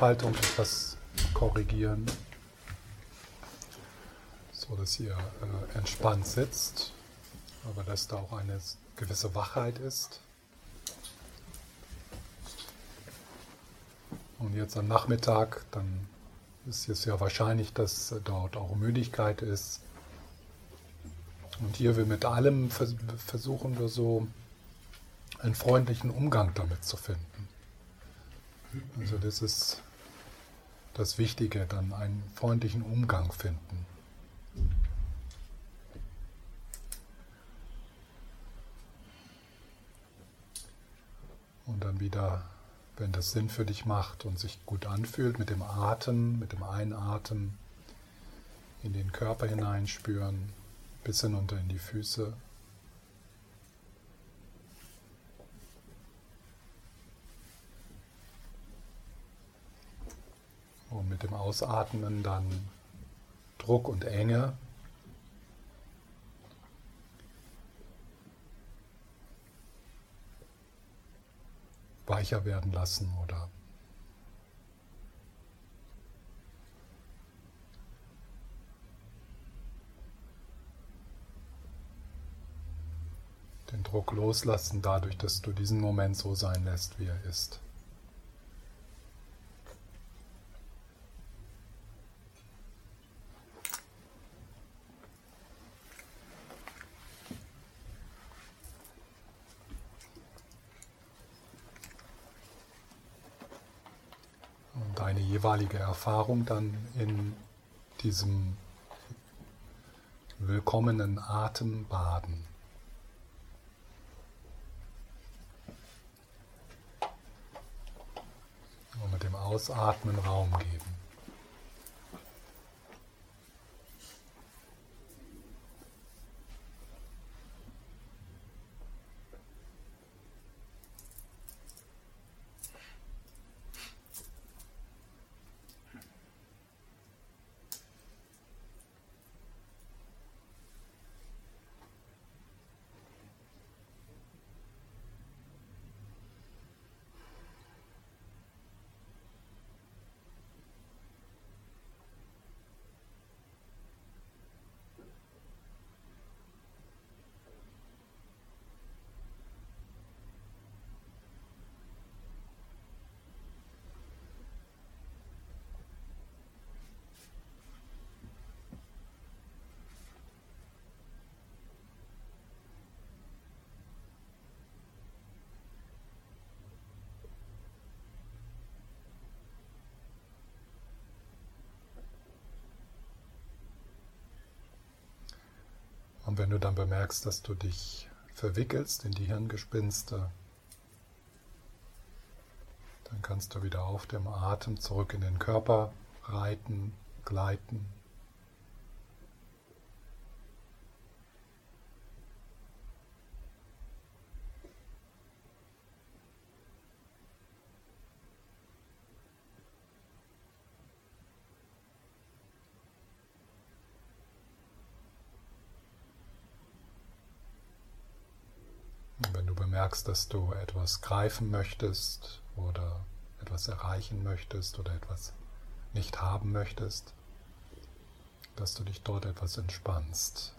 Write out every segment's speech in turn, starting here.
Haltung etwas korrigieren, so dass ihr äh, entspannt sitzt, aber dass da auch eine gewisse Wachheit ist. Und jetzt am Nachmittag, dann ist es ja wahrscheinlich, dass dort auch Müdigkeit ist. Und hier wir mit allem versuchen wir so einen freundlichen Umgang damit zu finden. Also das ist das Wichtige, dann einen freundlichen Umgang finden. Und dann wieder, wenn das Sinn für dich macht und sich gut anfühlt, mit dem Atem, mit dem Einatmen in den Körper hineinspüren, bis hinunter in die Füße. Und mit dem Ausatmen dann Druck und Enge. weicher werden lassen oder den Druck loslassen dadurch, dass du diesen Moment so sein lässt, wie er ist. Jeweilige Erfahrung dann in diesem willkommenen Atem baden. Und mit dem Ausatmen Raum geben. Und wenn du dann bemerkst, dass du dich verwickelst in die Hirngespinste, dann kannst du wieder auf dem Atem zurück in den Körper reiten, gleiten. Merkst, dass du etwas greifen möchtest oder etwas erreichen möchtest oder etwas nicht haben möchtest, dass du dich dort etwas entspannst,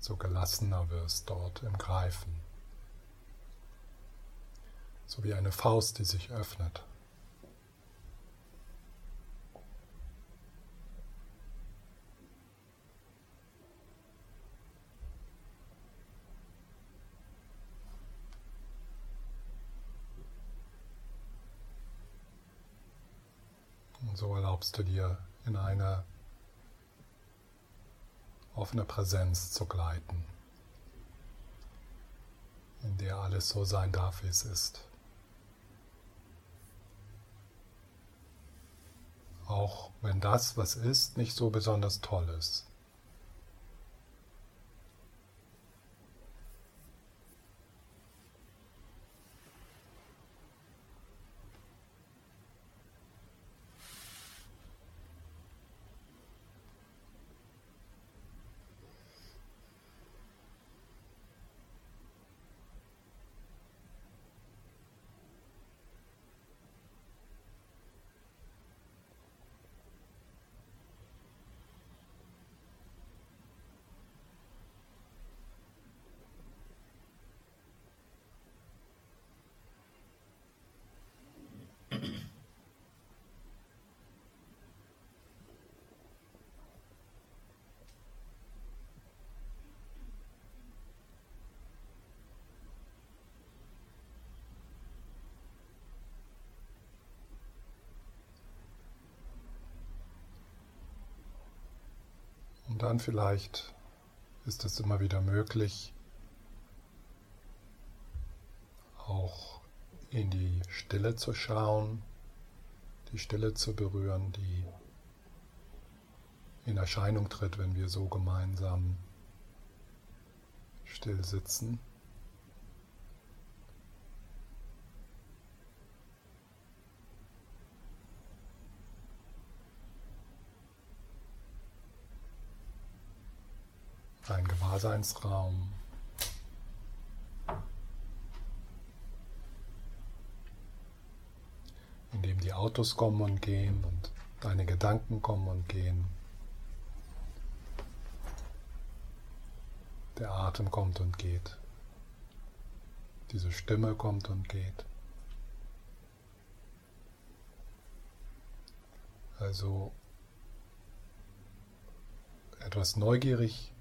so gelassener wirst dort im Greifen, so wie eine Faust, die sich öffnet. Und so erlaubst du dir in eine offene Präsenz zu gleiten, in der alles so sein darf, wie es ist. Auch wenn das, was ist, nicht so besonders toll ist. Dann vielleicht ist es immer wieder möglich, auch in die Stille zu schauen, die Stille zu berühren, die in Erscheinung tritt, wenn wir so gemeinsam still sitzen. Ein Gewahrseinsraum. in dem die Autos kommen und gehen und deine Gedanken kommen und gehen. Der Atem kommt und geht. Diese Stimme kommt und geht. Also etwas neugierig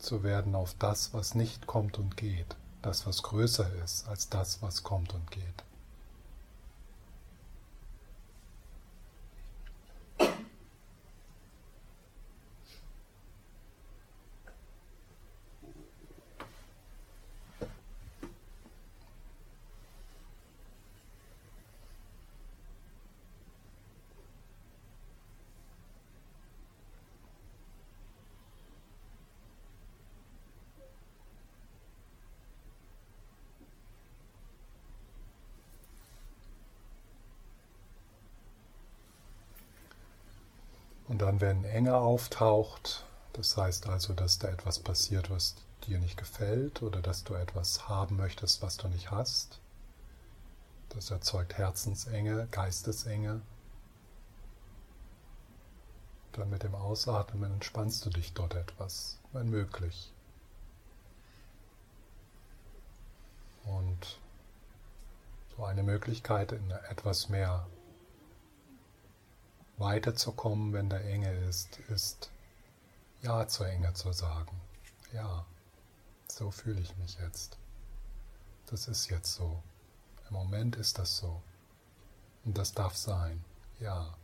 zu werden auf das, was nicht kommt und geht, das, was größer ist als das, was kommt und geht. Und wenn Enge auftaucht, das heißt also, dass da etwas passiert, was dir nicht gefällt oder dass du etwas haben möchtest, was du nicht hast, das erzeugt Herzensenge, Geistesenge. Dann mit dem Ausatmen entspannst du dich dort etwas, wenn möglich. Und so eine Möglichkeit in etwas mehr weiterzukommen, wenn da Enge ist, ist Ja zur Enge zu sagen. Ja, so fühle ich mich jetzt. Das ist jetzt so. Im Moment ist das so. Und das darf sein. Ja.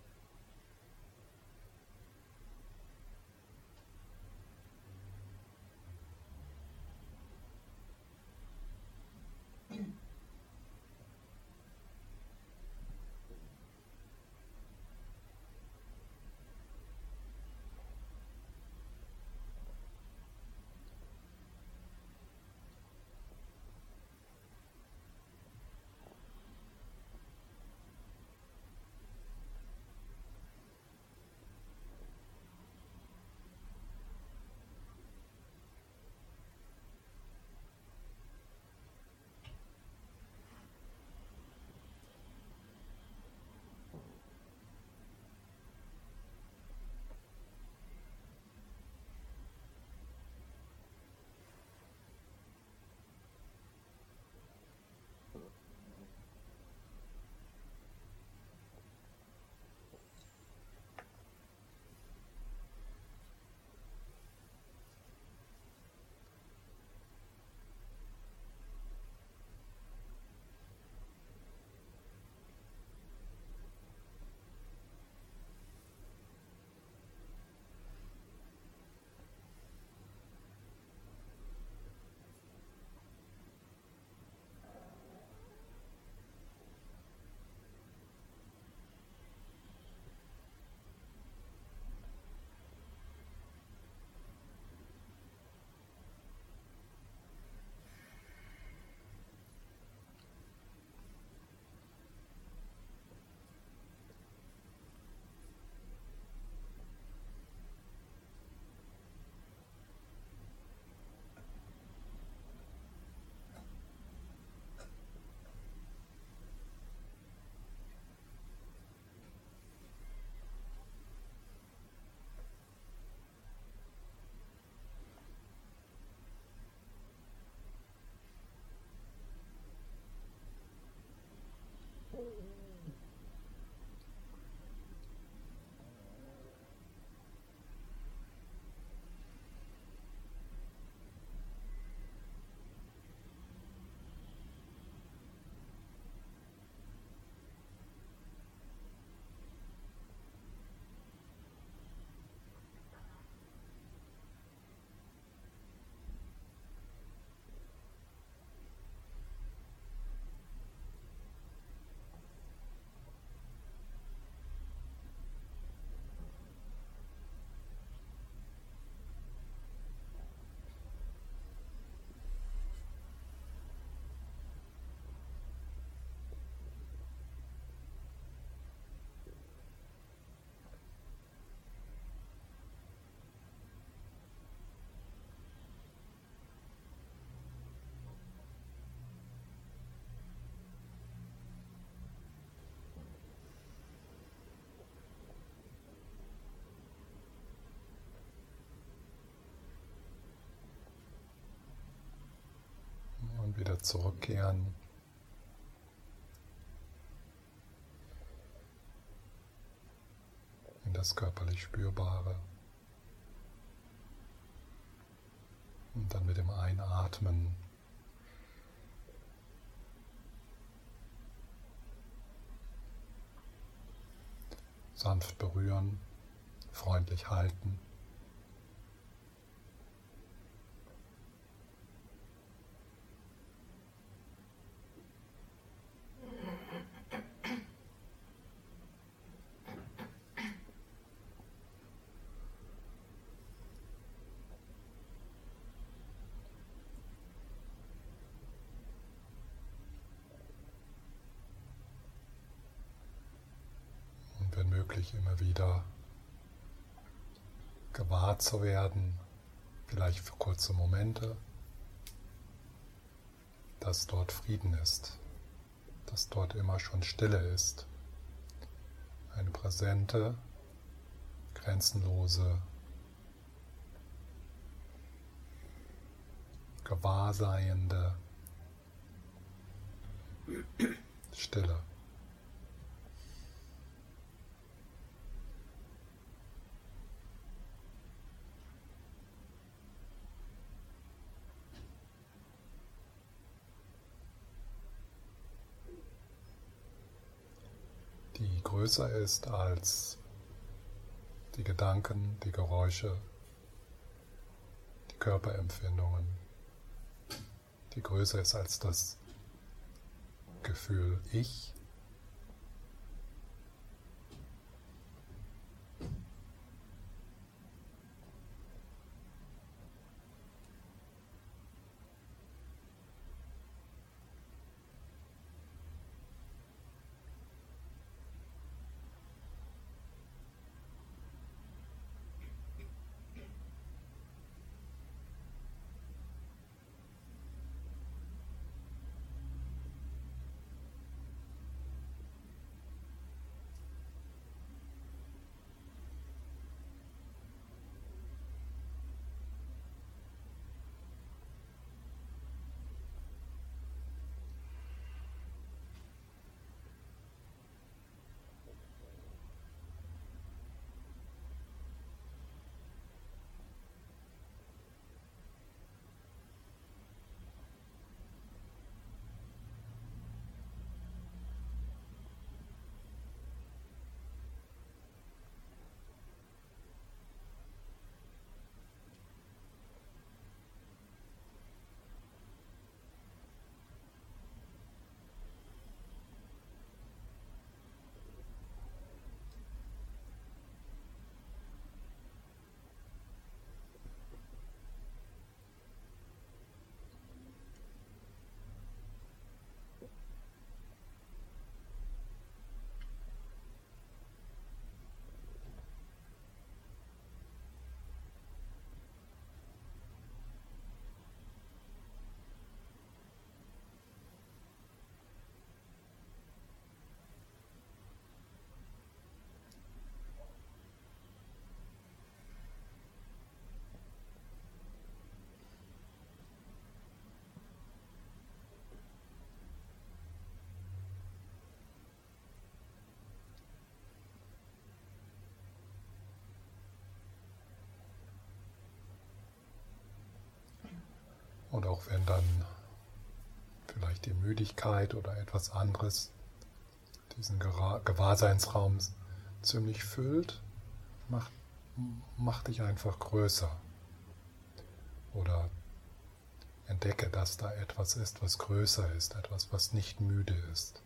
Wieder zurückkehren. In das körperlich Spürbare. Und dann mit dem Einatmen sanft berühren, freundlich halten. Möglich immer wieder gewahr zu werden, vielleicht für kurze Momente, dass dort Frieden ist, dass dort immer schon Stille ist, eine präsente, grenzenlose, gewahrseiende Stille. Größer ist als die Gedanken, die Geräusche, die Körperempfindungen, die größer ist als das Gefühl Ich Und auch wenn dann vielleicht die Müdigkeit oder etwas anderes diesen Gewahrseinsraum ziemlich füllt, mach, mach dich einfach größer. Oder entdecke, dass da etwas ist, was größer ist, etwas, was nicht müde ist.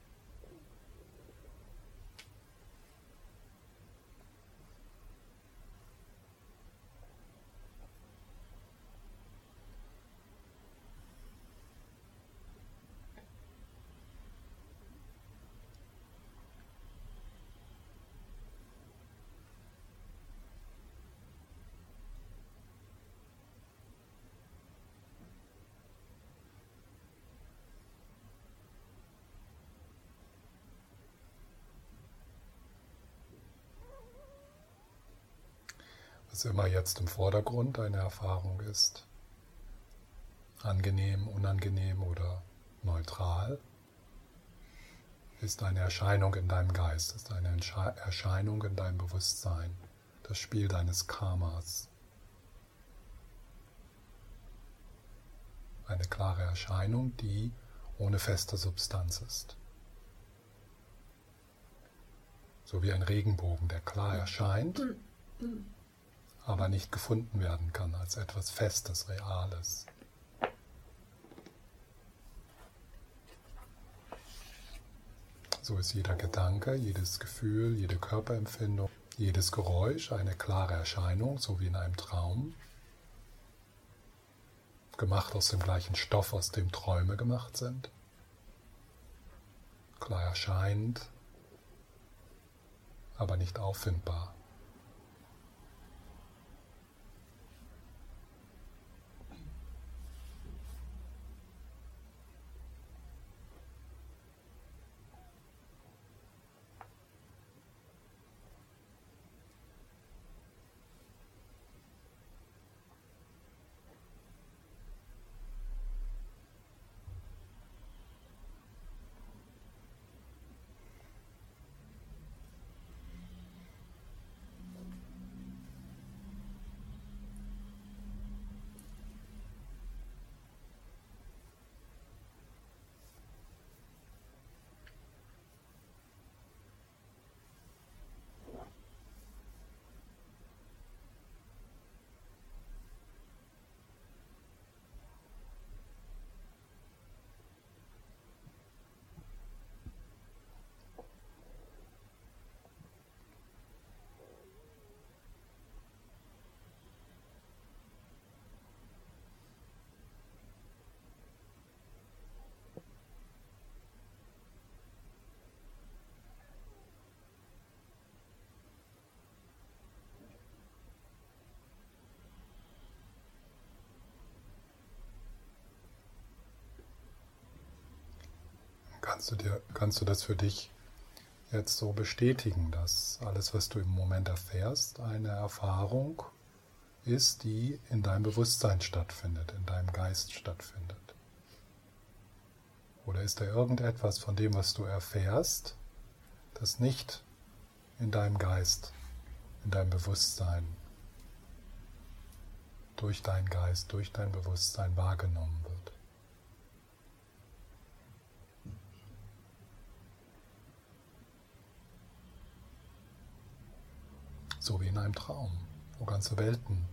Was immer jetzt im Vordergrund eine Erfahrung ist, angenehm, unangenehm oder neutral, ist eine Erscheinung in deinem Geist, ist eine Erscheinung in deinem Bewusstsein, das Spiel deines Karmas. Eine klare Erscheinung, die ohne feste Substanz ist. So wie ein Regenbogen, der klar erscheint, aber nicht gefunden werden kann als etwas Festes, Reales. So ist jeder Gedanke, jedes Gefühl, jede Körperempfindung, jedes Geräusch eine klare Erscheinung, so wie in einem Traum. Gemacht aus dem gleichen Stoff, aus dem Träume gemacht sind. Klar erscheint, aber nicht auffindbar. Kannst du, dir, kannst du das für dich jetzt so bestätigen, dass alles, was du im Moment erfährst, eine Erfahrung ist, die in deinem Bewusstsein stattfindet, in deinem Geist stattfindet? Oder ist da irgendetwas von dem, was du erfährst, das nicht in deinem Geist, in deinem Bewusstsein, durch deinen Geist, durch dein Bewusstsein wahrgenommen wird? So wie in einem Traum, wo ganze Welten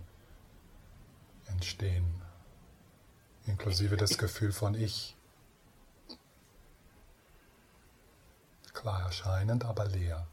entstehen, inklusive das Gefühl von Ich. Klar erscheinend, aber leer.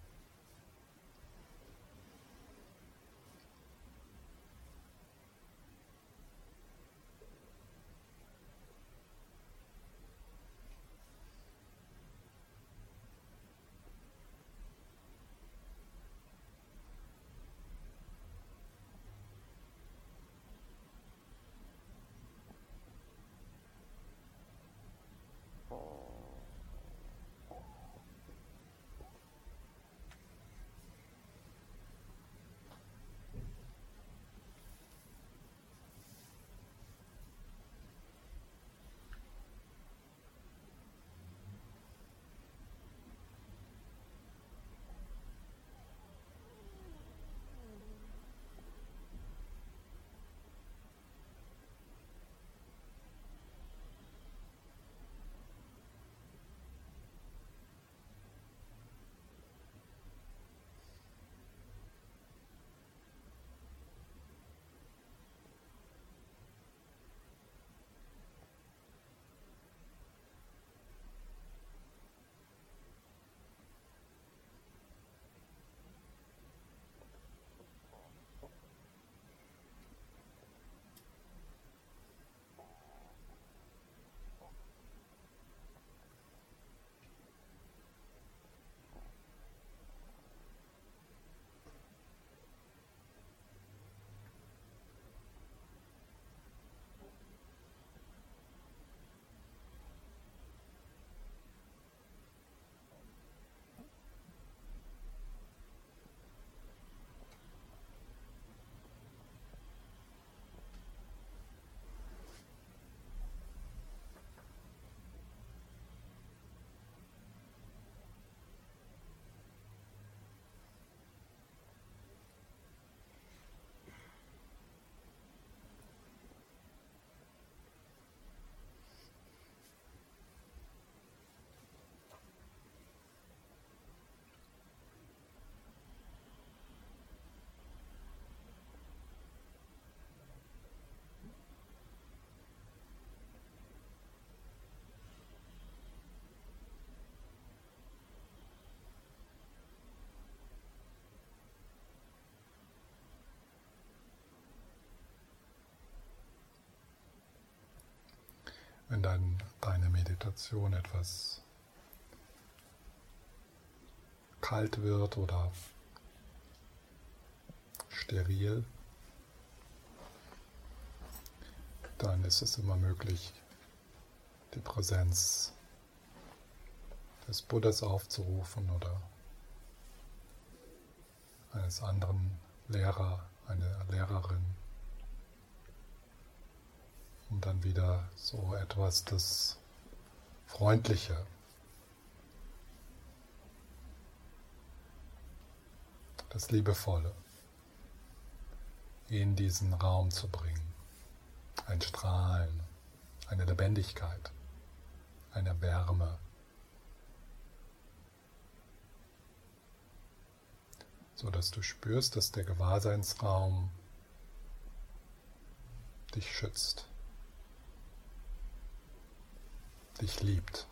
Wenn dein, deine Meditation etwas kalt wird oder steril, dann ist es immer möglich, die Präsenz des Buddhas aufzurufen oder eines anderen Lehrer, einer Lehrerin. Und dann wieder so etwas das Freundliche, das Liebevolle in diesen Raum zu bringen. Ein Strahlen, eine Lebendigkeit, eine Wärme. so dass du spürst, dass der Gewahrseinsraum dich schützt, dich liebt.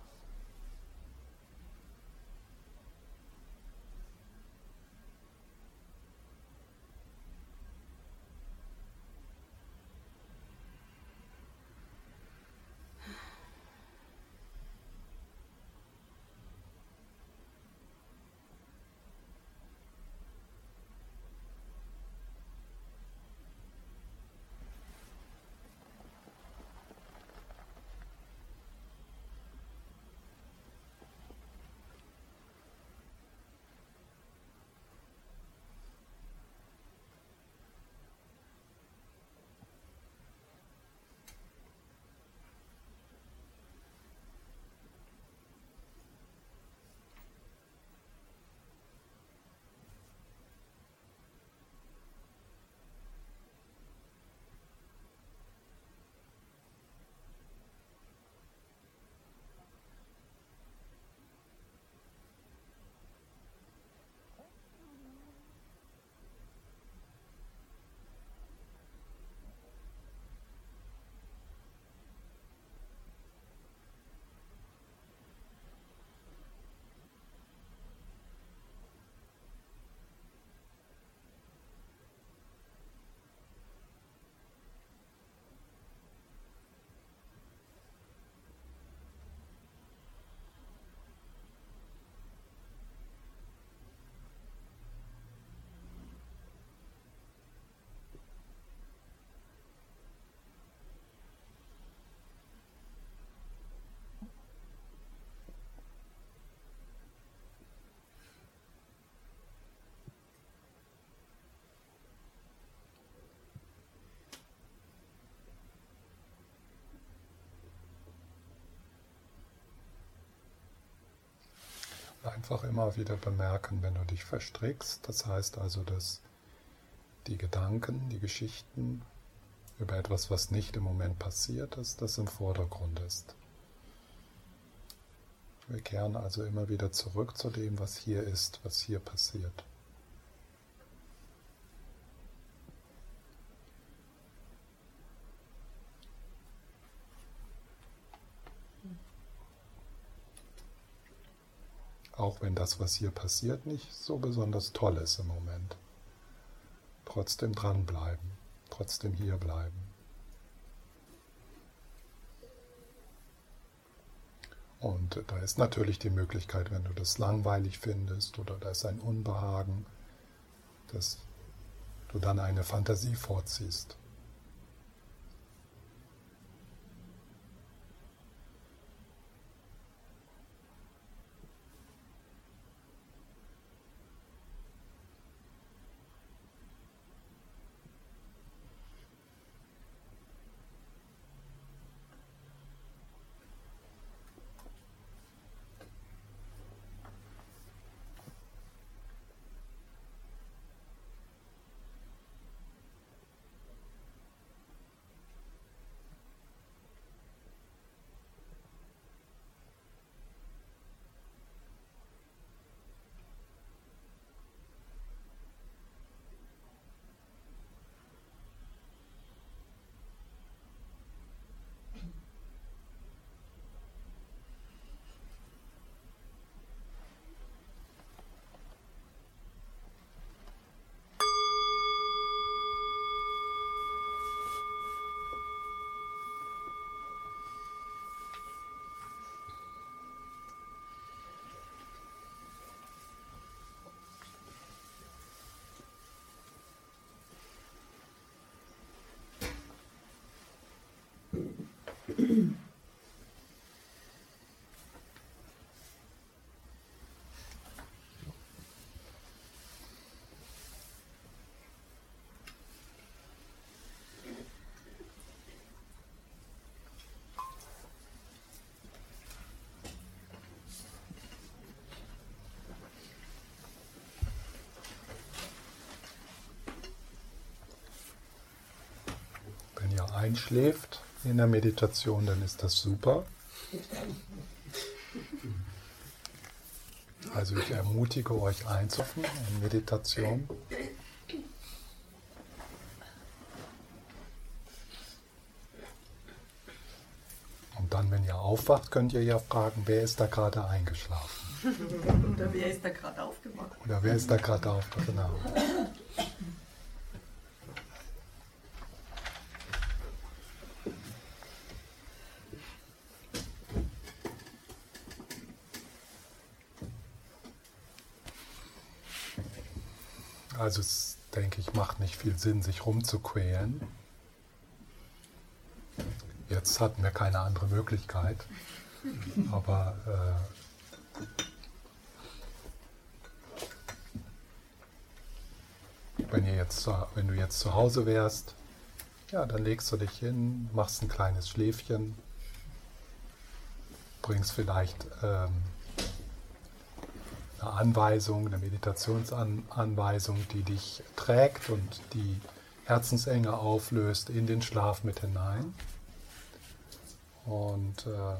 Einfach immer wieder bemerken, wenn du dich verstrickst. Das heißt also, dass die Gedanken, die Geschichten über etwas, was nicht im Moment passiert ist, das im Vordergrund ist. Wir kehren also immer wieder zurück zu dem, was hier ist, was hier passiert. Auch wenn das, was hier passiert, nicht so besonders toll ist im Moment. Trotzdem dranbleiben, trotzdem hier bleiben. Und da ist natürlich die Möglichkeit, wenn du das langweilig findest oder da ist ein Unbehagen, dass du dann eine Fantasie vorziehst. Einschläft in der Meditation, dann ist das super. Also ich ermutige euch einzufen in Meditation. Und dann, wenn ihr aufwacht, könnt ihr ja fragen, wer ist da gerade eingeschlafen? Oder wer ist da gerade aufgewacht? Oder wer ist da gerade aufgewacht? Genau. Also es, denke ich, macht nicht viel Sinn, sich rumzuquälen. Jetzt hatten wir keine andere Möglichkeit. Aber äh, wenn, ihr jetzt, wenn du jetzt zu Hause wärst, ja, dann legst du dich hin, machst ein kleines Schläfchen, bringst vielleicht ähm, eine Anweisung, eine Meditationsanweisung, die dich trägt und die Herzensenge auflöst in den Schlaf mit hinein. Und ähm,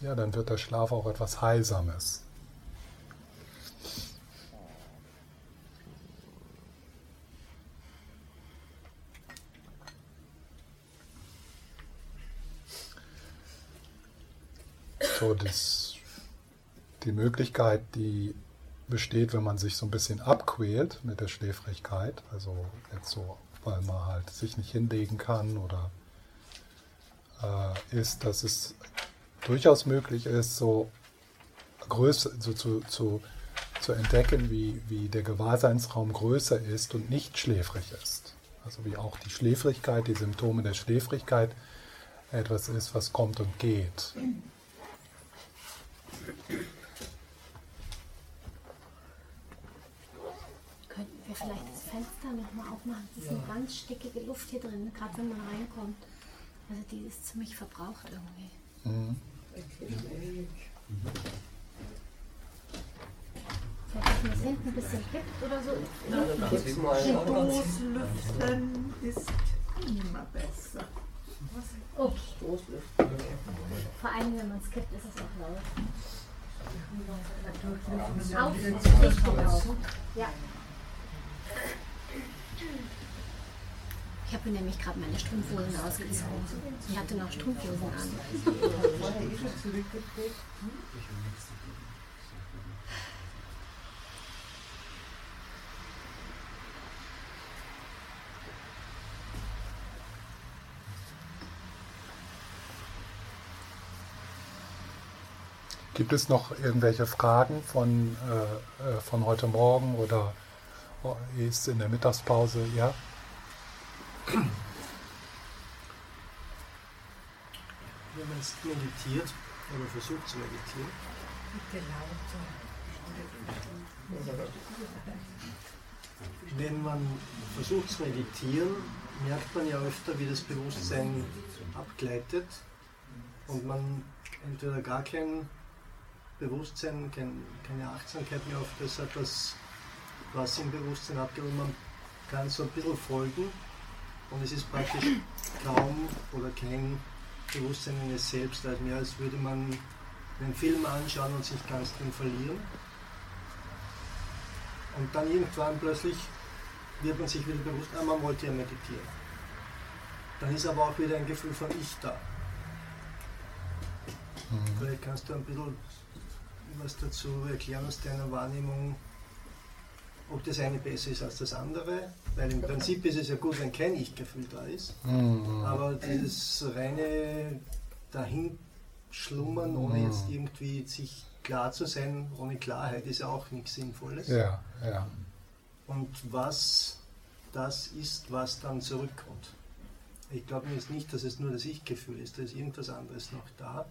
ja, dann wird der Schlaf auch etwas Heilsames. So, das, die Möglichkeit, die besteht, wenn man sich so ein bisschen abquält mit der Schläfrigkeit, also jetzt so, weil man halt sich nicht hinlegen kann oder äh, ist, dass es durchaus möglich ist, so, Größe, so zu, zu, zu entdecken, wie, wie der Gewahrseinsraum größer ist und nicht schläfrig ist. Also wie auch die Schläfrigkeit, die Symptome der Schläfrigkeit etwas ist, was kommt und geht. Könnten wir vielleicht das Fenster nochmal aufmachen? Es ist eine ganz stickige Luft hier drin, gerade wenn man reinkommt. Also die ist ziemlich verbraucht irgendwie. Mhm. Vielleicht, dass man es hinten ein bisschen kippt oder so. Stoßlüften ist immer besser. Okay. Vor allem, wenn man es kippt, ist es auch laut. Auf, Richtung auf. Ja. Ich habe nämlich gerade meine Strumpfhosen ausgezogen. Ich hatte noch Strumpfhosen an. Gibt es noch irgendwelche Fragen von, äh, äh von heute Morgen oder ist in der Mittagspause? Ja? Wenn man jetzt meditiert oder versucht zu meditieren, wenn man versucht zu meditieren, merkt man ja öfter, wie das Bewusstsein abgleitet und man entweder gar kein Bewusstsein, kein, keine Achtsamkeit mehr auf das hat, was, im Bewusstsein abgeht und man kann so ein bisschen folgen und es ist praktisch kaum oder kein Bewusstsein eines Selbst, als mehr als würde man einen Film anschauen und sich ganz drin verlieren. Und dann irgendwann plötzlich wird man sich wieder bewusst, ah, man wollte ja meditieren. Dann ist aber auch wieder ein Gefühl von Ich da. Mhm. Vielleicht kannst du ein bisschen was dazu erklären aus deiner Wahrnehmung, ob das eine besser ist als das andere? Weil im Prinzip ist es ja gut, wenn kein Ich-Gefühl da ist, mhm. aber dieses reine Dahinschlummern, ohne jetzt mhm. irgendwie sich klar zu sein, ohne Klarheit, ist ja auch nichts Sinnvolles. Ja, ja. Und was das ist, was dann zurückkommt. Ich glaube nicht, dass es nur das Ich-Gefühl ist, da ist irgendwas anderes noch da,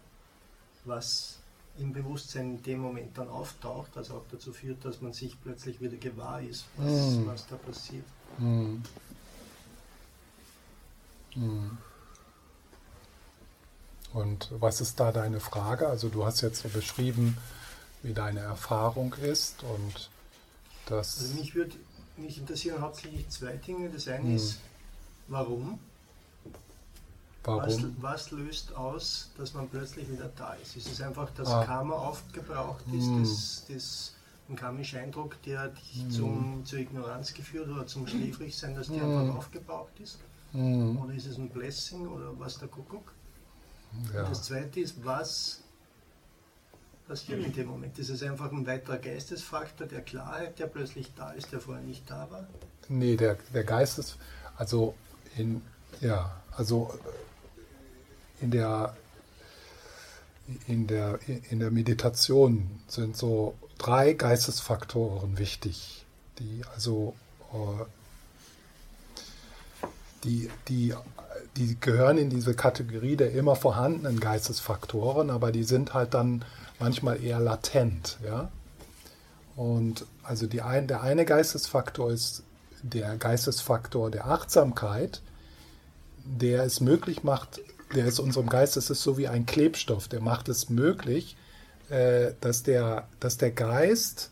was im Bewusstsein in dem Moment dann auftaucht, also auch dazu führt, dass man sich plötzlich wieder gewahr ist, was, mm. was da passiert. Mm. Mm. Und was ist da deine Frage? Also du hast jetzt beschrieben, wie deine Erfahrung ist und das. Also mich würde mich interessieren hauptsächlich zwei Dinge. Das eine ist, warum? Was, Warum? was löst aus, dass man plötzlich wieder da ist? Ist es einfach, dass Ah. Karma aufgebraucht ist, Hm. das, das ein karmischer Eindruck, der dich zum, zur Ignoranz geführt oder zum Schläfrigsein, dass der Hm. einfach aufgebraucht ist? Hm, Oder ist es ein Blessing oder was der Kuckuck? ja. Das zweite ist, was passiert in dem Moment? Ist es einfach ein weiterer Geistesfaktor der Klarheit, der plötzlich da ist, der vorher nicht da war? Nee, der, der Geist ist, also in, ja, also in der, in der, in der Meditation sind so drei Geistesfaktoren wichtig, die also, äh, die, die, die gehören in diese Kategorie der immer vorhandenen Geistesfaktoren, aber die sind halt dann manchmal eher latent, ja. Und also die ein, der eine Geistesfaktor ist der Geistesfaktor der Achtsamkeit, der es möglich macht, der ist unserem Geist, das ist so wie ein Klebstoff, der macht es möglich, äh, dass, der, dass der Geist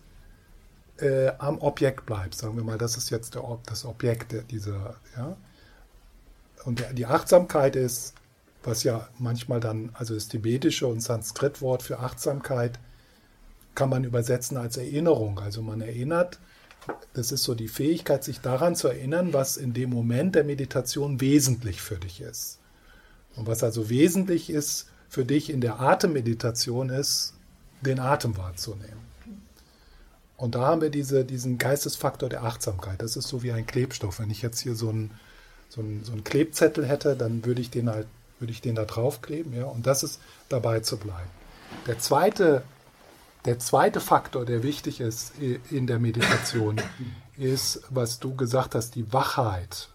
äh, am Objekt bleibt. Sagen wir mal, das ist jetzt der, das Objekt dieser, ja. Und der, die Achtsamkeit ist, was ja manchmal dann, also das tibetische und Sanskrit-Wort für Achtsamkeit, kann man übersetzen als Erinnerung. Also man erinnert, das ist so die Fähigkeit, sich daran zu erinnern, was in dem Moment der Meditation wesentlich für dich ist. Und was also wesentlich ist für dich in der Atemmeditation ist, den Atem wahrzunehmen. Und da haben wir diese, diesen Geistesfaktor der Achtsamkeit. Das ist so wie ein Klebstoff. Wenn ich jetzt hier so einen, so einen, so einen Klebzettel hätte, dann würde ich den halt, würde ich den da draufkleben, ja. Und das ist dabei zu bleiben. Der zweite der zweite Faktor, der wichtig ist in der Meditation, ist, was du gesagt hast, die Wachheit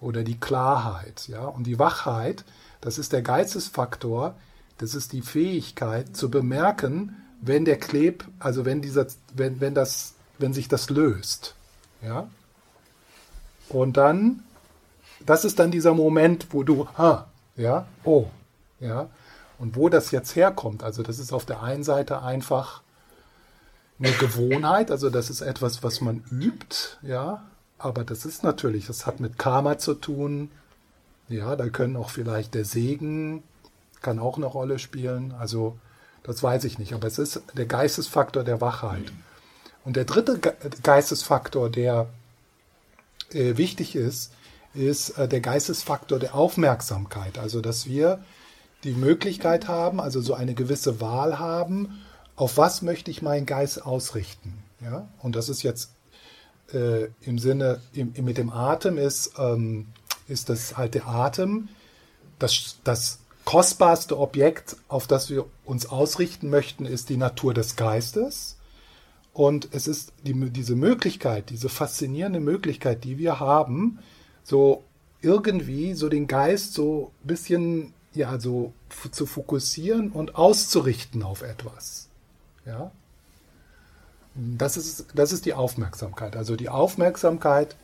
oder die Klarheit. Ja? Und die Wachheit, das ist der Geistesfaktor, das ist die Fähigkeit zu bemerken, wenn der Kleb, also wenn dieser, wenn, wenn das, wenn sich das löst. Ja? Und dann, das ist dann dieser Moment, wo du, ha, ja, oh, ja, und wo das jetzt herkommt, also das ist auf der einen Seite einfach eine Gewohnheit, also das ist etwas, was man übt, ja, aber das ist natürlich, das hat mit Karma zu tun, ja, da können auch vielleicht der Segen, kann auch eine Rolle spielen, also das weiß ich nicht, aber es ist der Geistesfaktor der Wachheit. Und der dritte Ge Geistesfaktor, der äh, wichtig ist, ist äh, der Geistesfaktor der Aufmerksamkeit, also dass wir die Möglichkeit haben, also so eine gewisse Wahl haben, auf was möchte ich meinen Geist ausrichten. Ja? Und das ist jetzt äh, im Sinne, im, mit dem Atem ist, ähm, ist das halt der Atem, das, das kostbarste Objekt, auf das wir uns ausrichten möchten, ist die Natur des Geistes. Und es ist die, diese Möglichkeit, diese faszinierende Möglichkeit, die wir haben, so irgendwie so den Geist so ein bisschen ja, so zu fokussieren und auszurichten auf etwas. Ja? Das ist, das ist die Aufmerksamkeit. Also die Aufmerksamkeit,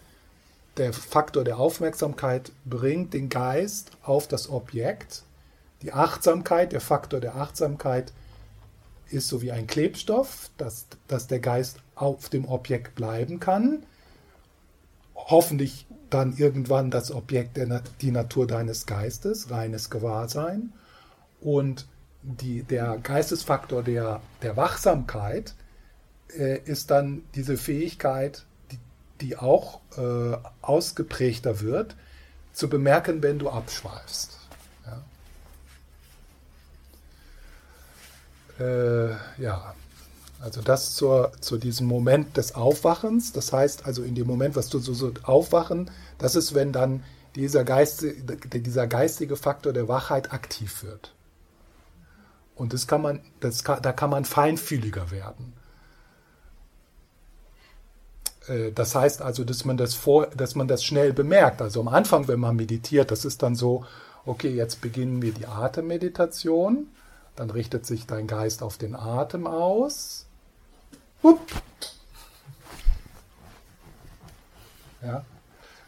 der Faktor der Aufmerksamkeit bringt den Geist auf das Objekt. Die Achtsamkeit, der Faktor der Achtsamkeit ist so wie ein Klebstoff, dass, dass der Geist auf dem Objekt bleiben kann. Hoffentlich dann irgendwann das Objekt, der, die Natur deines Geistes, reines Gewahrsein. Und die, der Geistesfaktor der, der Wachsamkeit äh, ist dann diese Fähigkeit, die, auch äh, ausgeprägter wird, zu bemerken, wenn du abschweifst. Ja, äh, ja. also das zur, zu diesem Moment des Aufwachens, das heißt also in dem Moment, was du so, so aufwachen, das ist, wenn dann dieser, Geist, dieser geistige Faktor der Wachheit aktiv wird. Und das kann man, das kann, da kann man feinfühliger werden. Das heißt also, dass man das, vor, dass man das schnell bemerkt. Also am Anfang, wenn man meditiert, das ist dann so, okay, jetzt beginnen wir die Atemmeditation. Dann richtet sich dein Geist auf den Atem aus. Hup. Ja,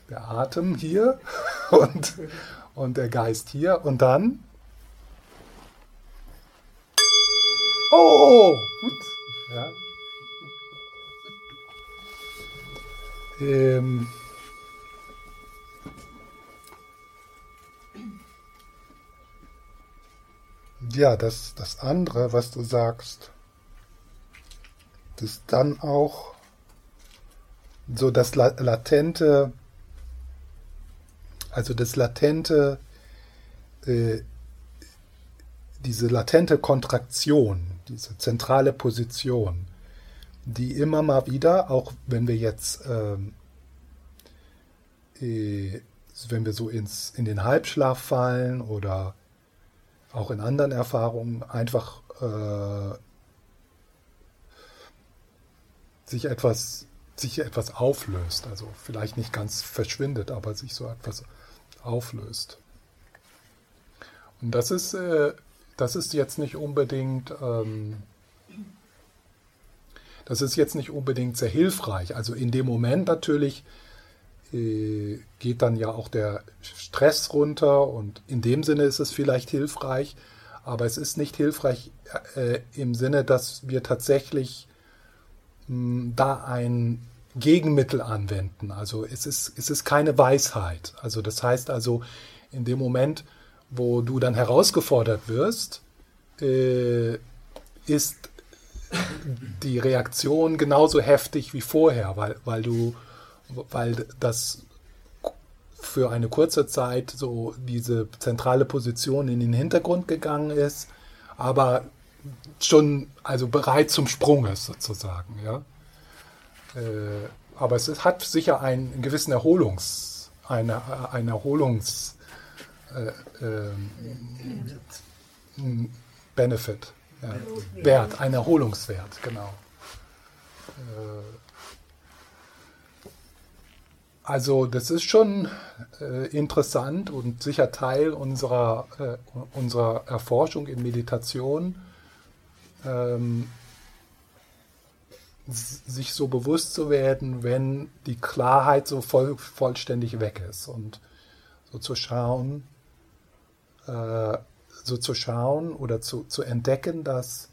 der Atem hier und, und der Geist hier. Und dann Oh, gut. Ja. Ähm, ja, das, das andere, was du sagst, das dann auch so das latente, also das latente, äh, diese latente Kontraktion, diese zentrale Position, die immer mal wieder, auch wenn wir jetzt, ähm, äh, wenn wir so ins, in den Halbschlaf fallen oder auch in anderen Erfahrungen einfach äh, sich etwas sich etwas auflöst, also vielleicht nicht ganz verschwindet, aber sich so etwas auflöst. Und das ist, äh, das ist jetzt nicht unbedingt, ähm, das ist jetzt nicht unbedingt sehr hilfreich. Also in dem Moment natürlich äh, geht dann ja auch der Stress runter und in dem Sinne ist es vielleicht hilfreich, aber es ist nicht hilfreich äh, im Sinne, dass wir tatsächlich mh, hm, da ein Gegenmittel anwenden. Also es ist, es ist keine Weisheit. Also das heißt also, in dem Moment, wo du dann herausgefordert wirst, äh, ist die Reaktion genauso heftig wie vorher, weil, weil du weil das für eine kurze Zeit so diese zentrale Position in den Hintergrund gegangen ist, aber schon also bereit zum Sprung ist sozusagen, ja. Äh, aber es hat sicher einen gewissen Erholungs, eine, ein Erholungs äh, äh, Benefit, ja, Wert, ein Erholungswert, genau. Äh, also das ist schon äh, interessant und sicher Teil unserer, äh, unserer Erforschung in Meditation, ähm, sich so bewusst zu werden, wenn die Klarheit so voll, vollständig weg ist und so zu schauen, äh, so zu schauen oder zu, zu entdecken, dass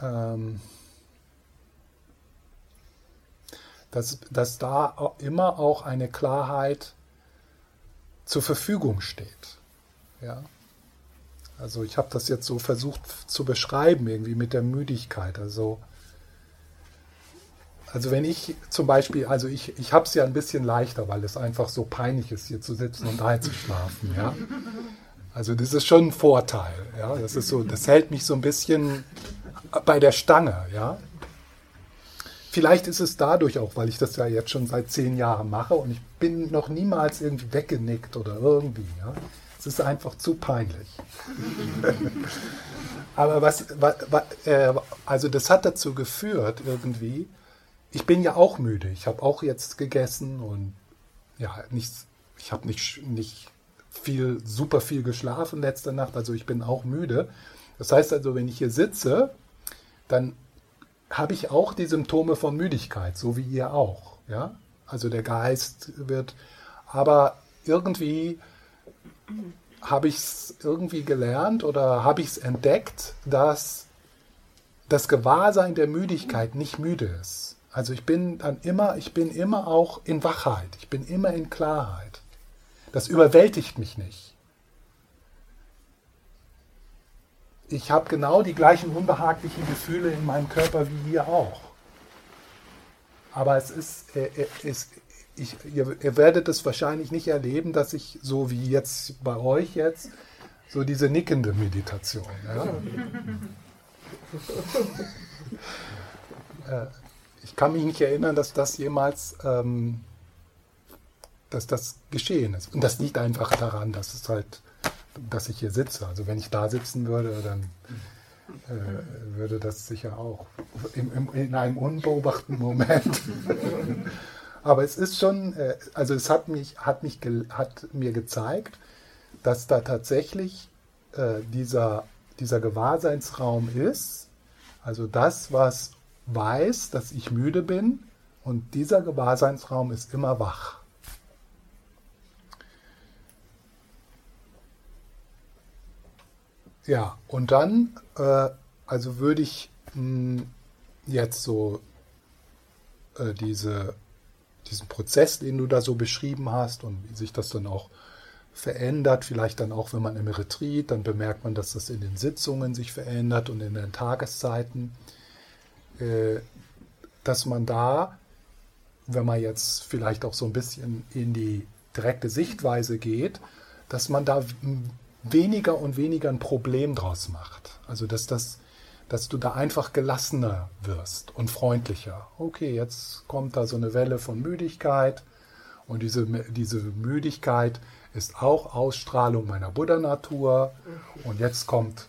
ähm, dass, dass da immer auch eine Klarheit zur Verfügung steht. Ja? Also ich habe das jetzt so versucht zu beschreiben, irgendwie mit der Müdigkeit. Also, also wenn ich zum Beispiel, also ich, ich habe es ja ein bisschen leichter, weil es einfach so peinlich ist, hier zu sitzen und einzuschlafen. Ja? Also das ist schon ein Vorteil. Ja? Das, ist so, das hält mich so ein bisschen bei der Stange. Ja? Vielleicht ist es dadurch auch, weil ich das ja jetzt schon seit zehn Jahren mache und ich bin noch niemals irgendwie weggenickt oder irgendwie. Ja? Es ist einfach zu peinlich. Aber was, was, was äh, also das hat dazu geführt irgendwie, ich bin ja auch müde. Ich habe auch jetzt gegessen und ja, nicht, ich habe nicht, nicht viel, super viel geschlafen letzte Nacht, also ich bin auch müde. Das heißt also, wenn ich hier sitze, dann habe ich auch die Symptome von Müdigkeit, so wie ihr auch. Ja? Also der Geist wird, aber irgendwie habe ich es irgendwie gelernt oder habe ich es entdeckt, dass das Gewahrsein der Müdigkeit nicht müde ist. Also ich bin dann immer, ich bin immer auch in Wachheit, ich bin immer in Klarheit. Das überwältigt mich nicht. ich habe genau die gleichen unbehaglichen Gefühle in meinem Körper wie ihr auch. Aber es ist, es, ich, ihr, ihr, werdet es wahrscheinlich nicht erleben, dass ich so wie jetzt bei euch jetzt so diese nickende Meditation. Ja? Ich kann mich nicht erinnern, dass das jemals, ähm, dass das geschehen ist. Und das liegt einfach daran, dass es halt dass ich hier sitze. Also wenn ich da sitzen würde, dann äh, würde das sicher auch im, im, in einem unbeobachteten Moment. Aber es ist schon, äh, also es hat mich, hat mich, hat mir gezeigt, dass da tatsächlich äh, dieser, dieser Gewahrseinsraum ist. Also das, was weiß, dass ich müde bin, und dieser Gewahrseinsraum ist immer wach. Ja, und dann, äh, also würde ich mh, hm, jetzt so äh, diese, diesen Prozess, den du da so beschrieben hast und wie sich das dann auch verändert, vielleicht dann auch, wenn man im Retreat, dann bemerkt man, dass das in den Sitzungen sich verändert und in den Tageszeiten, dass man da, wenn man jetzt vielleicht auch so ein bisschen in die direkte Sichtweise geht, dass man da weniger und weniger ein Problem draus macht. Also dass das dass du da einfach gelassener wirst und freundlicher. Okay, jetzt kommt da so eine Welle von Müdigkeit und diese, diese Müdigkeit ist auch Ausstrahlung meiner Buddha-Natur und jetzt kommt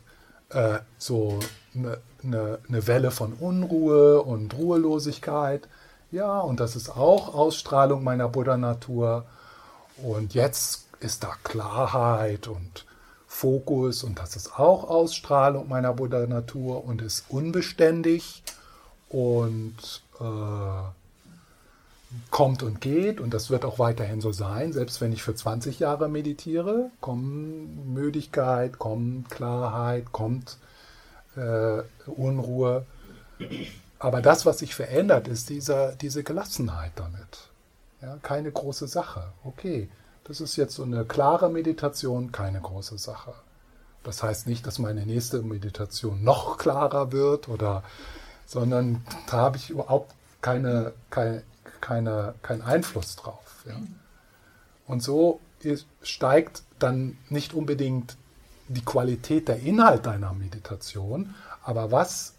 äh, so eine, eine, eine Welle von Unruhe und Ruhelosigkeit. Ja, und das ist auch Ausstrahlung meiner Buddha-Natur. Und jetzt ist da Klarheit und Fokus und das ist auch Ausstrahlung meiner Buddha-Natur und ist unbeständig und äh, kommt und geht und das wird auch weiterhin so sein, selbst wenn ich für 20 Jahre meditiere, kommt Müdigkeit, kommt Klarheit, kommt äh, Unruhe. Aber das, was sich verändert, ist dieser, diese Gelassenheit damit. Ja, keine große Sache. Okay, das ist jetzt so eine klare Meditation, keine große Sache. Das heißt nicht, dass meine nächste Meditation noch klarer wird oder, sondern da habe ich überhaupt keine, keine, keine, keinen Einfluss drauf. Ja. Und so steigt dann nicht unbedingt die Qualität der Inhalt deiner Meditation, aber was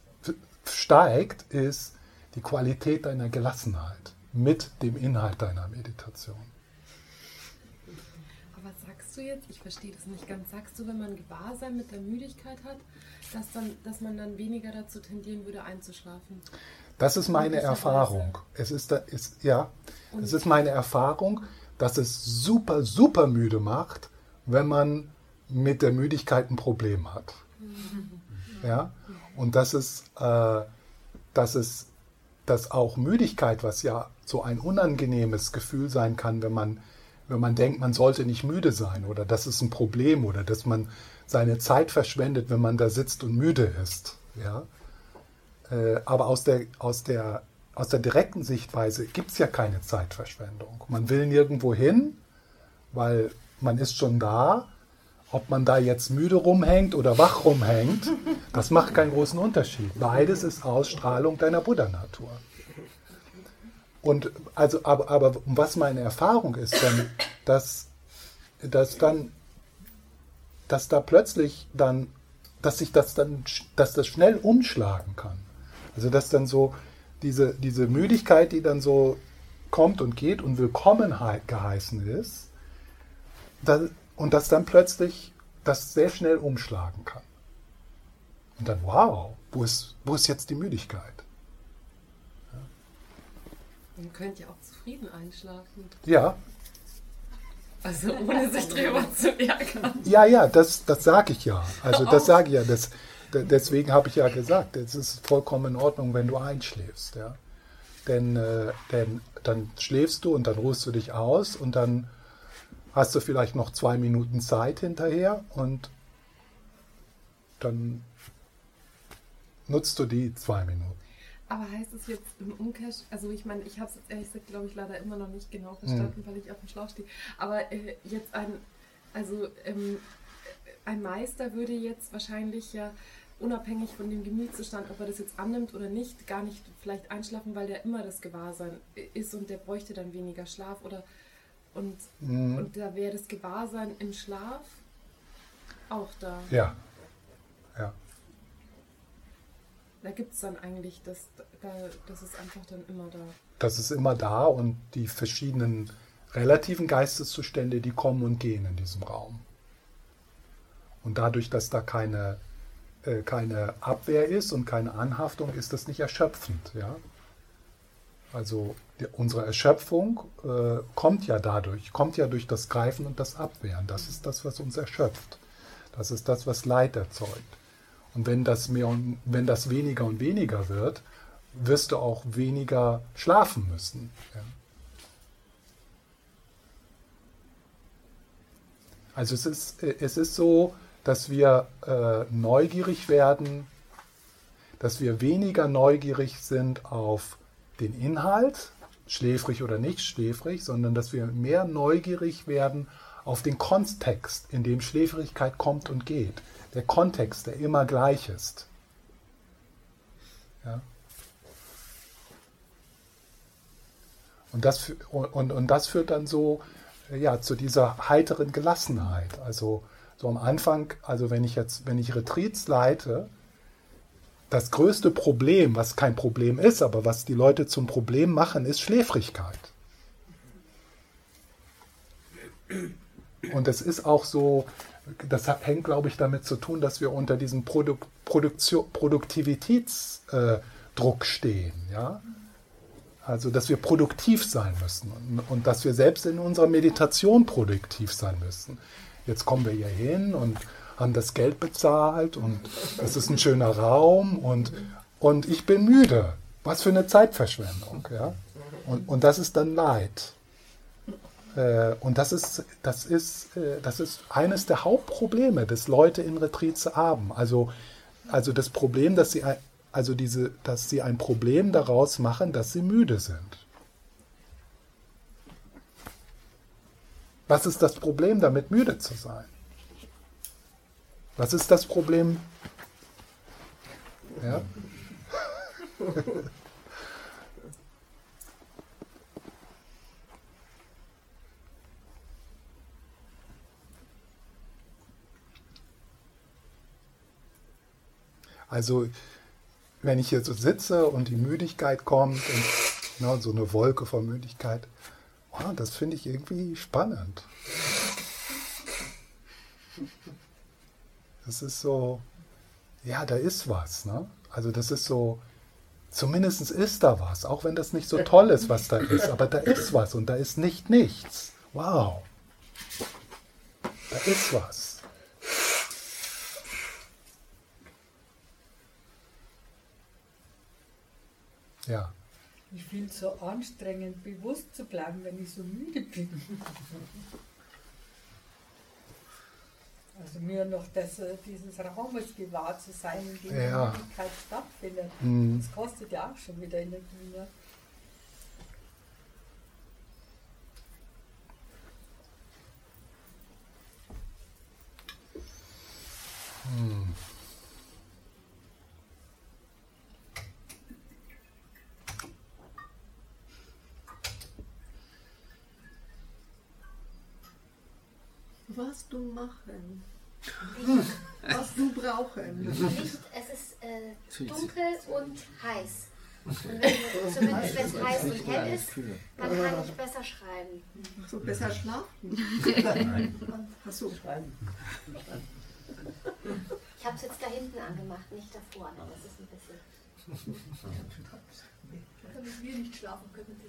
steigt, ist die Qualität deiner Gelassenheit mit dem Inhalt deiner Meditation sagst du jetzt, ich verstehe das nicht ganz, sagst du, wenn man Gewahrsein mit der Müdigkeit hat, dass, dann, dass man dann weniger dazu tendieren würde, einzuschlafen? Das ist meine Erfahrung. Es ist, ist ja, es ist meine Erfahrung, dass es super, super müde macht, wenn man mit der Müdigkeit ein Problem hat. Ja, und das ist, äh, das ist, dass auch Müdigkeit, was ja so ein unangenehmes Gefühl sein kann, wenn man wenn man denkt, man sollte nicht müde sein oder das ist ein Problem oder dass man seine Zeit verschwendet, wenn man da sitzt und müde ist. Ja? Äh, aber aus der, aus, der, aus der direkten Sichtweise gibt es ja keine Zeitverschwendung. Man will nirgendwo hin, weil man ist schon da. Ob man da jetzt müde rumhängt oder wach rumhängt, das macht keinen großen Unterschied. Beides ist Ausstrahlung deiner Buddha-Natur. Und also, aber, aber was meine Erfahrung ist, dann, dass, dass dann, dass da plötzlich dann, dass sich das dann, dass das schnell umschlagen kann. Also dass dann so diese, diese Müdigkeit, die dann so kommt und geht und Willkommenheit geheißen ist, dann, und dass dann plötzlich das sehr schnell umschlagen kann. Und dann, wow, wo ist, wo ist jetzt die Müdigkeit? Man könnte ja auch zufrieden einschlafen. Ja. Also ohne sich drüber zu ärgern. Ja, ja, das, das sage ich ja. Also das sage ich ja. Das, deswegen habe ich ja gesagt, es ist vollkommen in Ordnung, wenn du einschläfst. Ja? Denn, äh, denn dann schläfst du und dann ruhst du dich aus und dann hast du vielleicht noch zwei Minuten Zeit hinterher und dann nutzt du die zwei Minuten. Aber heißt es jetzt im Umkehrschluss, also ich meine, ich habe es jetzt ehrlich gesagt, glaube ich, leider immer noch nicht genau verstanden, mhm. weil ich auf dem Schlauch stehe. Aber äh, jetzt ein, also ähm, ein Meister würde jetzt wahrscheinlich ja unabhängig von dem Gemütszustand, ob er das jetzt annimmt oder nicht, gar nicht vielleicht einschlafen, weil der immer das Gewahrsein ist und der bräuchte dann weniger Schlaf oder und, mhm. und da wäre das Gewahrsein im Schlaf auch da. Ja. Ja da gibt es dann eigentlich, das, da, das ist einfach dann immer da. Das ist immer da und die verschiedenen relativen Geisteszustände, die kommen und gehen in diesem Raum. Und dadurch, dass da keine, äh, keine Abwehr ist und keine Anhaftung, ist das nicht erschöpfend. Ja? Also unsere Erschöpfung äh, kommt ja dadurch, kommt ja durch das Greifen und das Abwehren. Das ist das, was uns erschöpft. Das ist das, was Leid erzeugt. Und wenn das, mehr und, wenn das weniger und weniger wird, wirst du auch weniger schlafen müssen. Ja. Also es ist, es ist so, dass wir äh, neugierig werden, dass wir weniger neugierig sind auf den Inhalt, schläfrig oder nicht schläfrig, sondern dass wir mehr neugierig werden auf den Kontext, in dem Schläfrigkeit kommt und geht. Der Kontext, der immer gleich ist. Ja? Und, das, und, und das führt dann so ja, zu dieser heiteren Gelassenheit. Also so am Anfang, also wenn ich jetzt, wenn ich Retreats leite, das größte Problem, was kein Problem ist, aber was die Leute zum Problem machen, ist Schläfrigkeit. Und es ist auch so, das hängt, glaube ich, damit zu tun, dass wir unter diesem Produ Produktion, Produktivitätsdruck äh, stehen. Ja? Also, dass wir produktiv sein müssen und, und, dass wir selbst in unserer Meditation produktiv sein müssen. Jetzt kommen wir hier hin und haben das Geld bezahlt und es ist ein schöner Raum und, und ich bin müde. Was für eine Zeitverschwendung. Ja? Und, und das ist dann Leid. Äh, und das ist, das, ist, äh, das ist eines der Hauptprobleme, das Leute in Retreats haben. Also, also das Problem, dass sie, also diese, dass sie ein Problem daraus machen, dass sie müde sind. Was ist das Problem damit, müde zu sein? Was ist das Problem? Ja? Also, wenn ich hier so sitze und die Müdigkeit kommt und na, so eine Wolke von Müdigkeit, oh, das finde ich irgendwie spannend. Das ist so, ja, da ist was. Ne? Also das ist so, zumindest ist da was, auch wenn das nicht so toll ist, was da ist, aber da ist was und da ist nicht nichts. Wow. Da ist was. Ja. Ich finde es so anstrengend, bewusst zu bleiben, wenn ich so müde bin. Also mir noch das, äh, dieses Raumes gewahr zu sein, in dem ja. die Möglichkeit stattfindet. Mhm. Das kostet ja auch schon wieder Energie. Ne? Hm. Was du machen? Was du brauchen? Licht, es ist äh, dunkel und heiß. Und wenn, zumindest wenn es heiß und hell ist, dann kann ich besser schreiben. So besser schlafen? Hast du schreiben? Ich habe es jetzt da hinten angemacht, nicht da vorne. Das ist ein bisschen. Damit wir nicht schlafen können.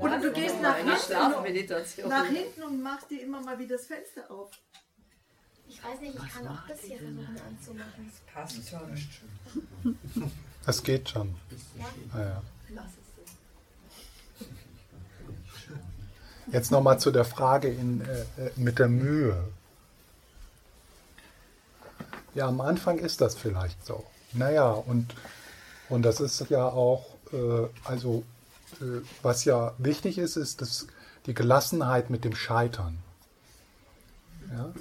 Oder du gehst nach hinten, nach hinten und machst dir immer mal wieder das Fenster auf. Ich weiß nicht, ich kann auch das hier versuchen anzumachen. Das passt schon. Das geht schon. Ja? Ah, ja. Lass es so. Jetzt nochmal zu der Frage in, äh, äh mit der Mühe. Ja, am Anfang ist das vielleicht so. Naja, und, und das ist ja auch, äh, also äh, was ja wichtig ist, ist das, die Gelassenheit mit dem Scheitern. Ja?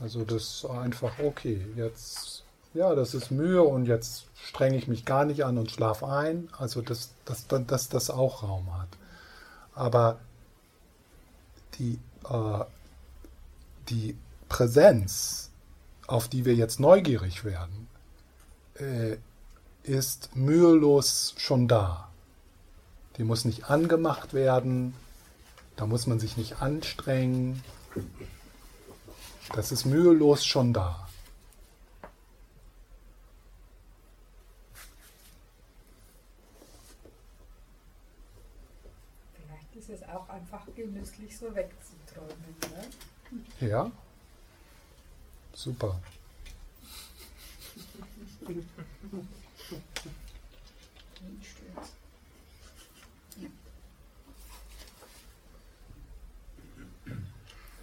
Also das einfach, okay, jetzt, ja, das ist Mühe und jetzt strenge ich mich gar nicht an und schlafe ein. Also dass das, das, das auch Raum hat. Aber die, äh, die Präsenz auf die wir jetzt neugierig werden, äh, ist mühelos schon da. Die muss nicht angemacht werden, da muss man sich nicht anstrengen. Das ist mühelos schon da. Vielleicht ist es auch einfach genüsslich so wegzuträumen. Ne? Ja, Super.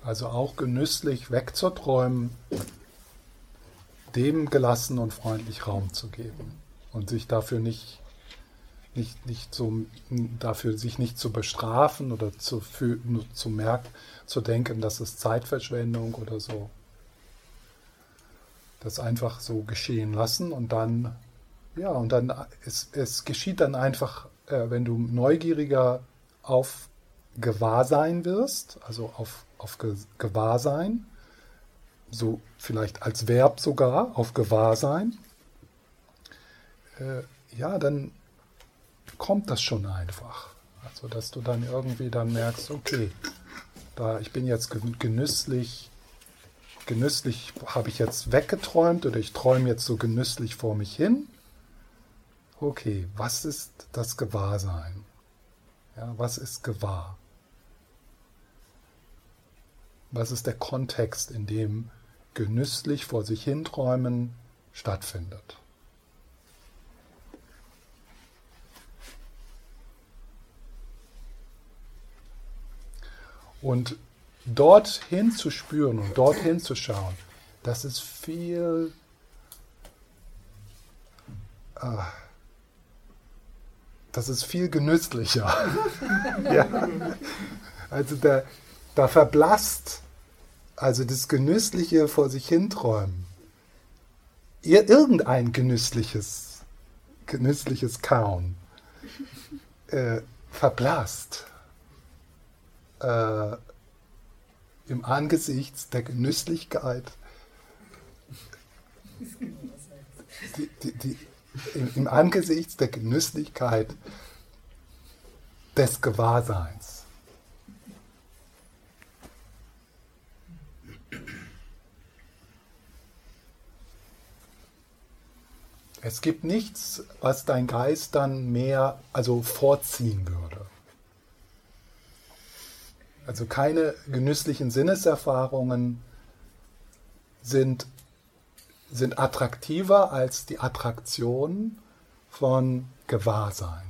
Also auch genüsslich wegzuträumen, dem gelassen und freundlich Raum zu geben und sich dafür nicht, nicht, nicht so, dafür sich nicht zu bestrafen oder zu, zu merken, zu denken, das ist Zeitverschwendung oder so. Das einfach so geschehen lassen und dann, ja, und dann, es, es geschieht dann einfach, äh, wenn du neugieriger auf Gewahrsein wirst, also auf, auf Gewahrsein, so vielleicht als Verb sogar, auf Gewahrsein, äh, ja, dann kommt das schon einfach. Also, dass du dann irgendwie dann merkst, okay, da ich bin jetzt genüsslich, genüsslich habe ich jetzt weggeträumt oder ich träume jetzt so genüsslich vor mich hin. Okay, was ist das Gewahrsein? Ja, was ist gewahr? Was ist der Kontext, in dem genüsslich vor sich hinträumen stattfindet? Und dorthin zu spüren und dorthin zu schauen, das ist viel. Äh, das ist viel genüsslicher. ja. Also da, da verblasst, also das genüssliche vor sich hinträumen, irgendein genüssliches, genüssliches Kauen äh, verblasst äh, im Angesicht der Genüsslichkeit, die, die, die, im, im Angesicht der Genüsslichkeit des Gewahrseins. Es gibt nichts, was dein Geist dann mehr, also vorziehen würde. Also keine genüsslichen Sinneserfahrungen sind, sind attraktiver als die Attraktion von Gewahrsein.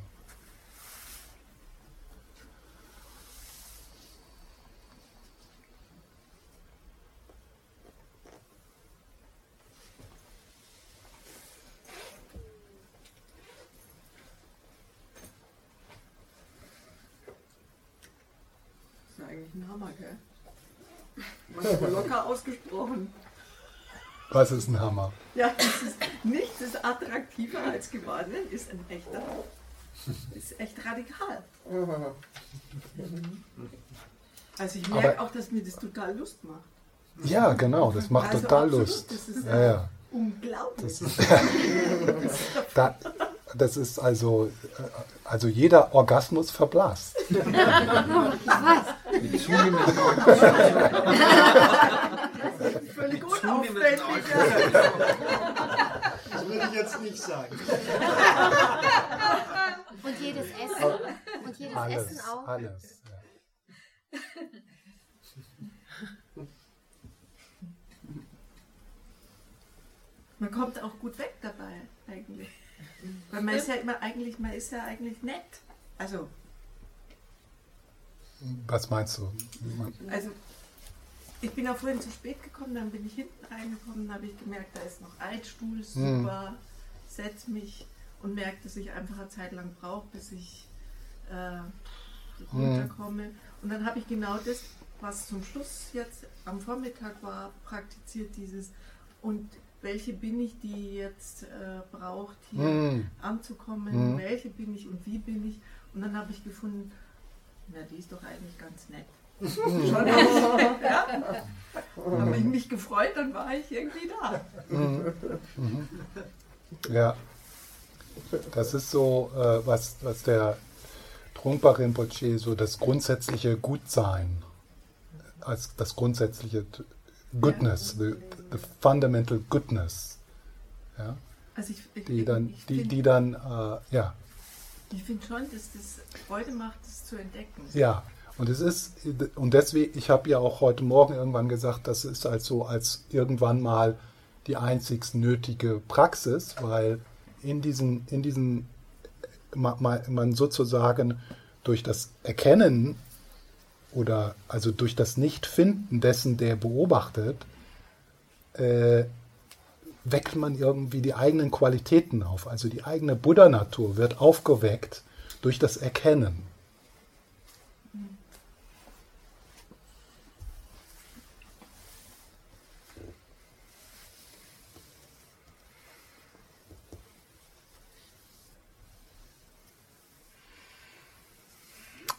Locker ausgesprochen. Was ist ein Hammer? Ja, ist, nichts ist attraktiver als Gewahrsein, ist ein echter, ist echt radikal. Also ich merke auch, dass mir das total Lust macht. Ja, genau, das macht also total absolut, Lust. Das ist ja, ja. unglaublich. Das ist, da, das ist also, äh, also jeder Orgasmus verblasst. Ich weiß. Mit zunehmendem Völlig unauffällig. Das würde ich jetzt nicht sagen. Und jedes Essen. Und jedes alles, Essen auch. Alles. Ja. Man kommt auch gut weg dabei, eigentlich. Weil man ist ja immer eigentlich, man ist ja eigentlich nett. Also. Was meinst du? Also, ich bin auch vorhin zu spät gekommen, dann bin ich hinten reingekommen, dann habe ich gemerkt, da ist noch Altstuhl, hm. super, hm. setz mich und merke, dass ich einfach eine Zeit lang brauche, bis ich äh, runterkomme. Hm. Und dann habe ich genau das, was zum Schluss jetzt am Vormittag war, praktiziert, dieses und welche bin ich, die jetzt äh, braucht, hier mm. anzukommen, mm. welche bin ich und wie bin ich. Und dann habe ich gefunden, na, die ist doch eigentlich ganz nett. Schon ja. Habe ich mich gefreut, dann war ich irgendwie da. Mhm. Ja, das ist so, äh, was, was der Trunkbach Rinpoche so das grundsätzliche Gutsein, als das grundsätzliche Goodness, the, the fundamental goodness. Ja? Also ich, ich, die dann, die, find, die dann, äh, ja. Ich finde schon, dass das Freude macht, das zu entdecken. Ja, und es ist, und deswegen, ich habe ja auch heute Morgen irgendwann gesagt, das ist halt so als irgendwann mal die einzig nötige Praxis, weil in diesen, in diesen, man sozusagen durch das Erkennen oder also durch das Nichtfinden dessen, der beobachtet, äh, weckt man irgendwie die eigenen Qualitäten auf. Also die eigene Buddha-Natur wird aufgeweckt durch das Erkennen.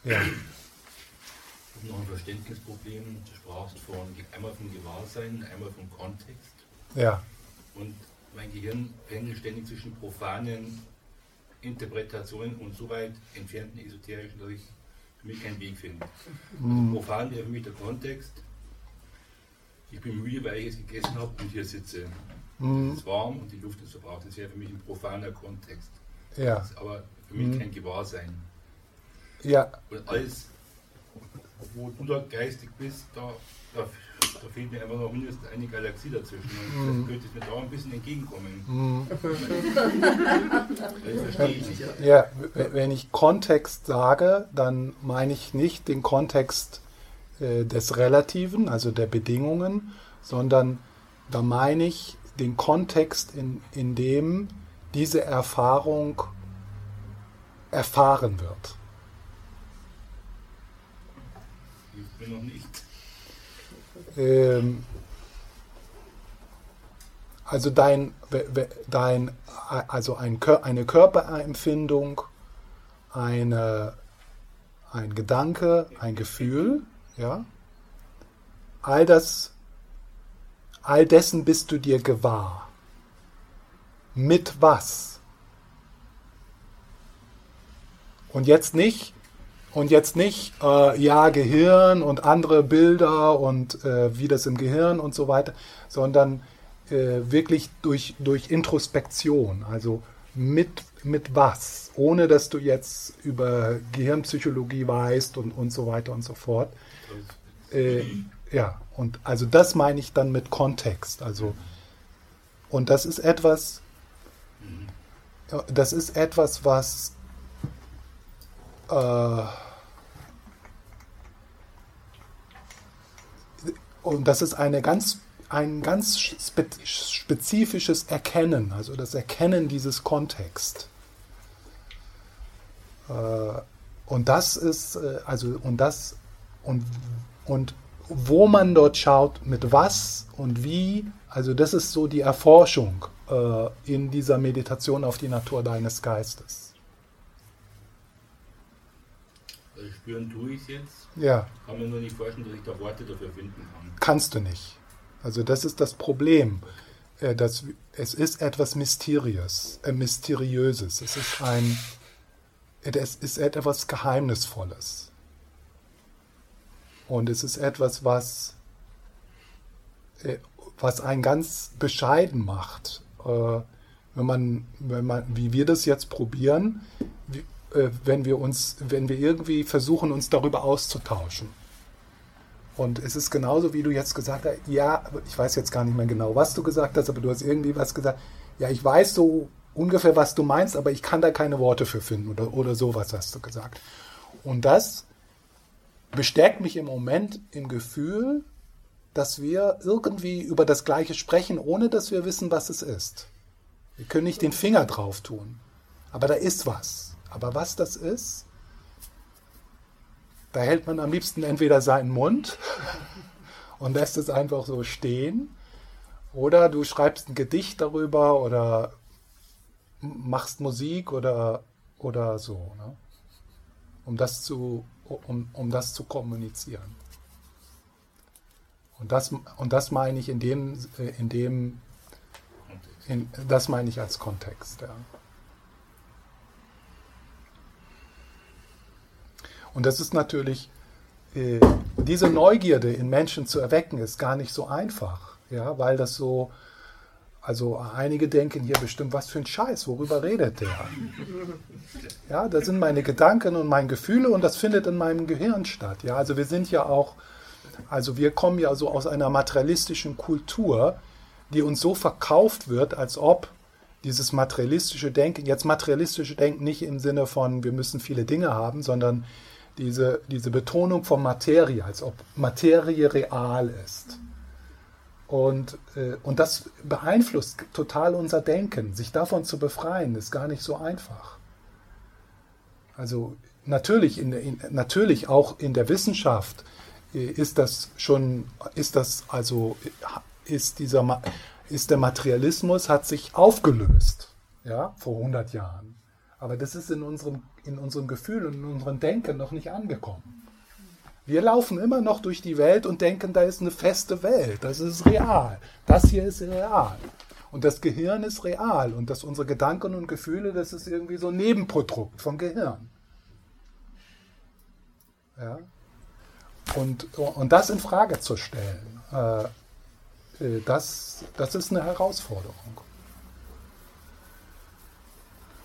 Ja. noch ein Verständnisproblem. Du sprachst von einmal vom Gewahrsein, einmal vom Kontext. Ja. Und mein Gehirn pendelt ständig zwischen profanen Interpretationen und so weit entfernten esoterischen, dass ich für mich keinen Weg finde. Mhm. Also profan wäre für mich der Kontext. Ich bin müde, weil ich es gegessen habe und hier sitze. Mhm. Es ist warm und die Luft ist verbraucht. Das wäre für mich ein profaner Kontext. Ja. aber für mich mhm. kein Gewahrsein. Ja. Und alles, wo du da geistig bist, da, da, da fehlt mir einfach noch mindestens eine Galaxie dazwischen. Und mhm. das könnte mir da ein bisschen entgegenkommen. Mhm. das verstehe ich nicht. Ja, wenn ich Kontext sage, dann meine ich nicht den Kontext äh, des Relativen, also der Bedingungen, sondern da meine ich den Kontext, in, in dem diese Erfahrung erfahren wird. mir noch nicht. Ähm, also dein, dein also ein, eine Körperempfindung, eine, ein Gedanke, ein Gefühl, ja, all das, all dessen bist du dir gewahr. Mit was? Und jetzt nicht, und jetzt nicht, äh, ja, Gehirn und andere Bilder und äh, wie das im Gehirn und so weiter, sondern äh, wirklich durch, durch Introspektion, also mit, mit was, ohne dass du jetzt über Gehirnpsychologie weißt und, und so weiter und so fort. Äh, ja, und also das meine ich dann mit Kontext. Also, und das ist etwas, das ist etwas, was Und das ist eine ganz, ein ganz spezifisches Erkennen, also das Erkennen dieses Kontext. Äh, und das ist, äh, also, und das, und, und wo man dort schaut, mit was und wie, also das ist so die Erforschung äh, in dieser Meditation auf die Natur deines Geistes. Also spüren tue ich es jetzt. Ja. Kann mir nur nicht vorstellen, dass ich da Worte dafür finden kann. Kannst du nicht. Also das ist das Problem. Äh, das, es ist etwas Mysteriös, äh, Mysteriöses. Es ist ein, es ist etwas Geheimnisvolles. Und es ist etwas, was, äh, was einen ganz bescheiden macht. Äh, wenn man, wenn man, wie wir das jetzt probieren, wie, äh, wenn wir uns, wenn wir irgendwie versuchen, uns darüber auszutauschen. Und es ist genauso, wie du jetzt gesagt hast, ja, ich weiß jetzt gar nicht mehr genau, was du gesagt hast, aber du hast irgendwie was gesagt, ja, ich weiß so ungefähr, was du meinst, aber ich kann da keine Worte für finden oder, oder sowas hast du gesagt. Und das bestärkt mich im Moment im Gefühl, dass wir irgendwie über das Gleiche sprechen, ohne dass wir wissen, was es ist. Wir können nicht den Finger drauf tun, aber da ist was. Aber was das ist, da hält man am liebsten entweder seinen Mund und lässt es einfach so stehen, oder du schreibst ein Gedicht darüber oder machst Musik oder, oder so, ne? um, das zu, um, um das zu kommunizieren. Und das, und das meine ich in dem, in dem in, das meine ich als Kontext. Ja. Und das ist natürlich, äh, diese Neugierde in Menschen zu erwecken, ist gar nicht so einfach, ja, weil das so, also einige denken hier bestimmt, was für ein Scheiß, worüber redet der? Ja, das sind meine Gedanken und meine Gefühle und das findet in meinem Gehirn statt. Ja, also wir sind ja auch, also wir kommen ja so aus einer materialistischen Kultur, die uns so verkauft wird, als ob dieses materialistische Denken, jetzt materialistische Denken nicht im Sinne von, wir müssen viele Dinge haben, sondern diese, diese Betonung von Materie, als ob Materie real ist. Und, äh, und das beeinflusst total unser Denken. Sich davon zu befreien, ist gar nicht so einfach. Also natürlich, in, in, natürlich auch in der Wissenschaft äh, ist das schon, ist das also, ist dieser, ist der Materialismus hat sich aufgelöst, ja, vor 100 Jahren. Aber das ist in unserem, in unserem Gefühl und in unserem Denken noch nicht angekommen. Wir laufen immer noch durch die Welt und denken, da ist eine feste Welt, das ist real. Das hier ist real. Und das Gehirn ist real. Und dass unsere Gedanken und Gefühle, das ist irgendwie so ein Nebenprodukt vom Gehirn. Ja? Und, und das in Frage zu stellen, äh, äh das, das ist eine Herausforderung.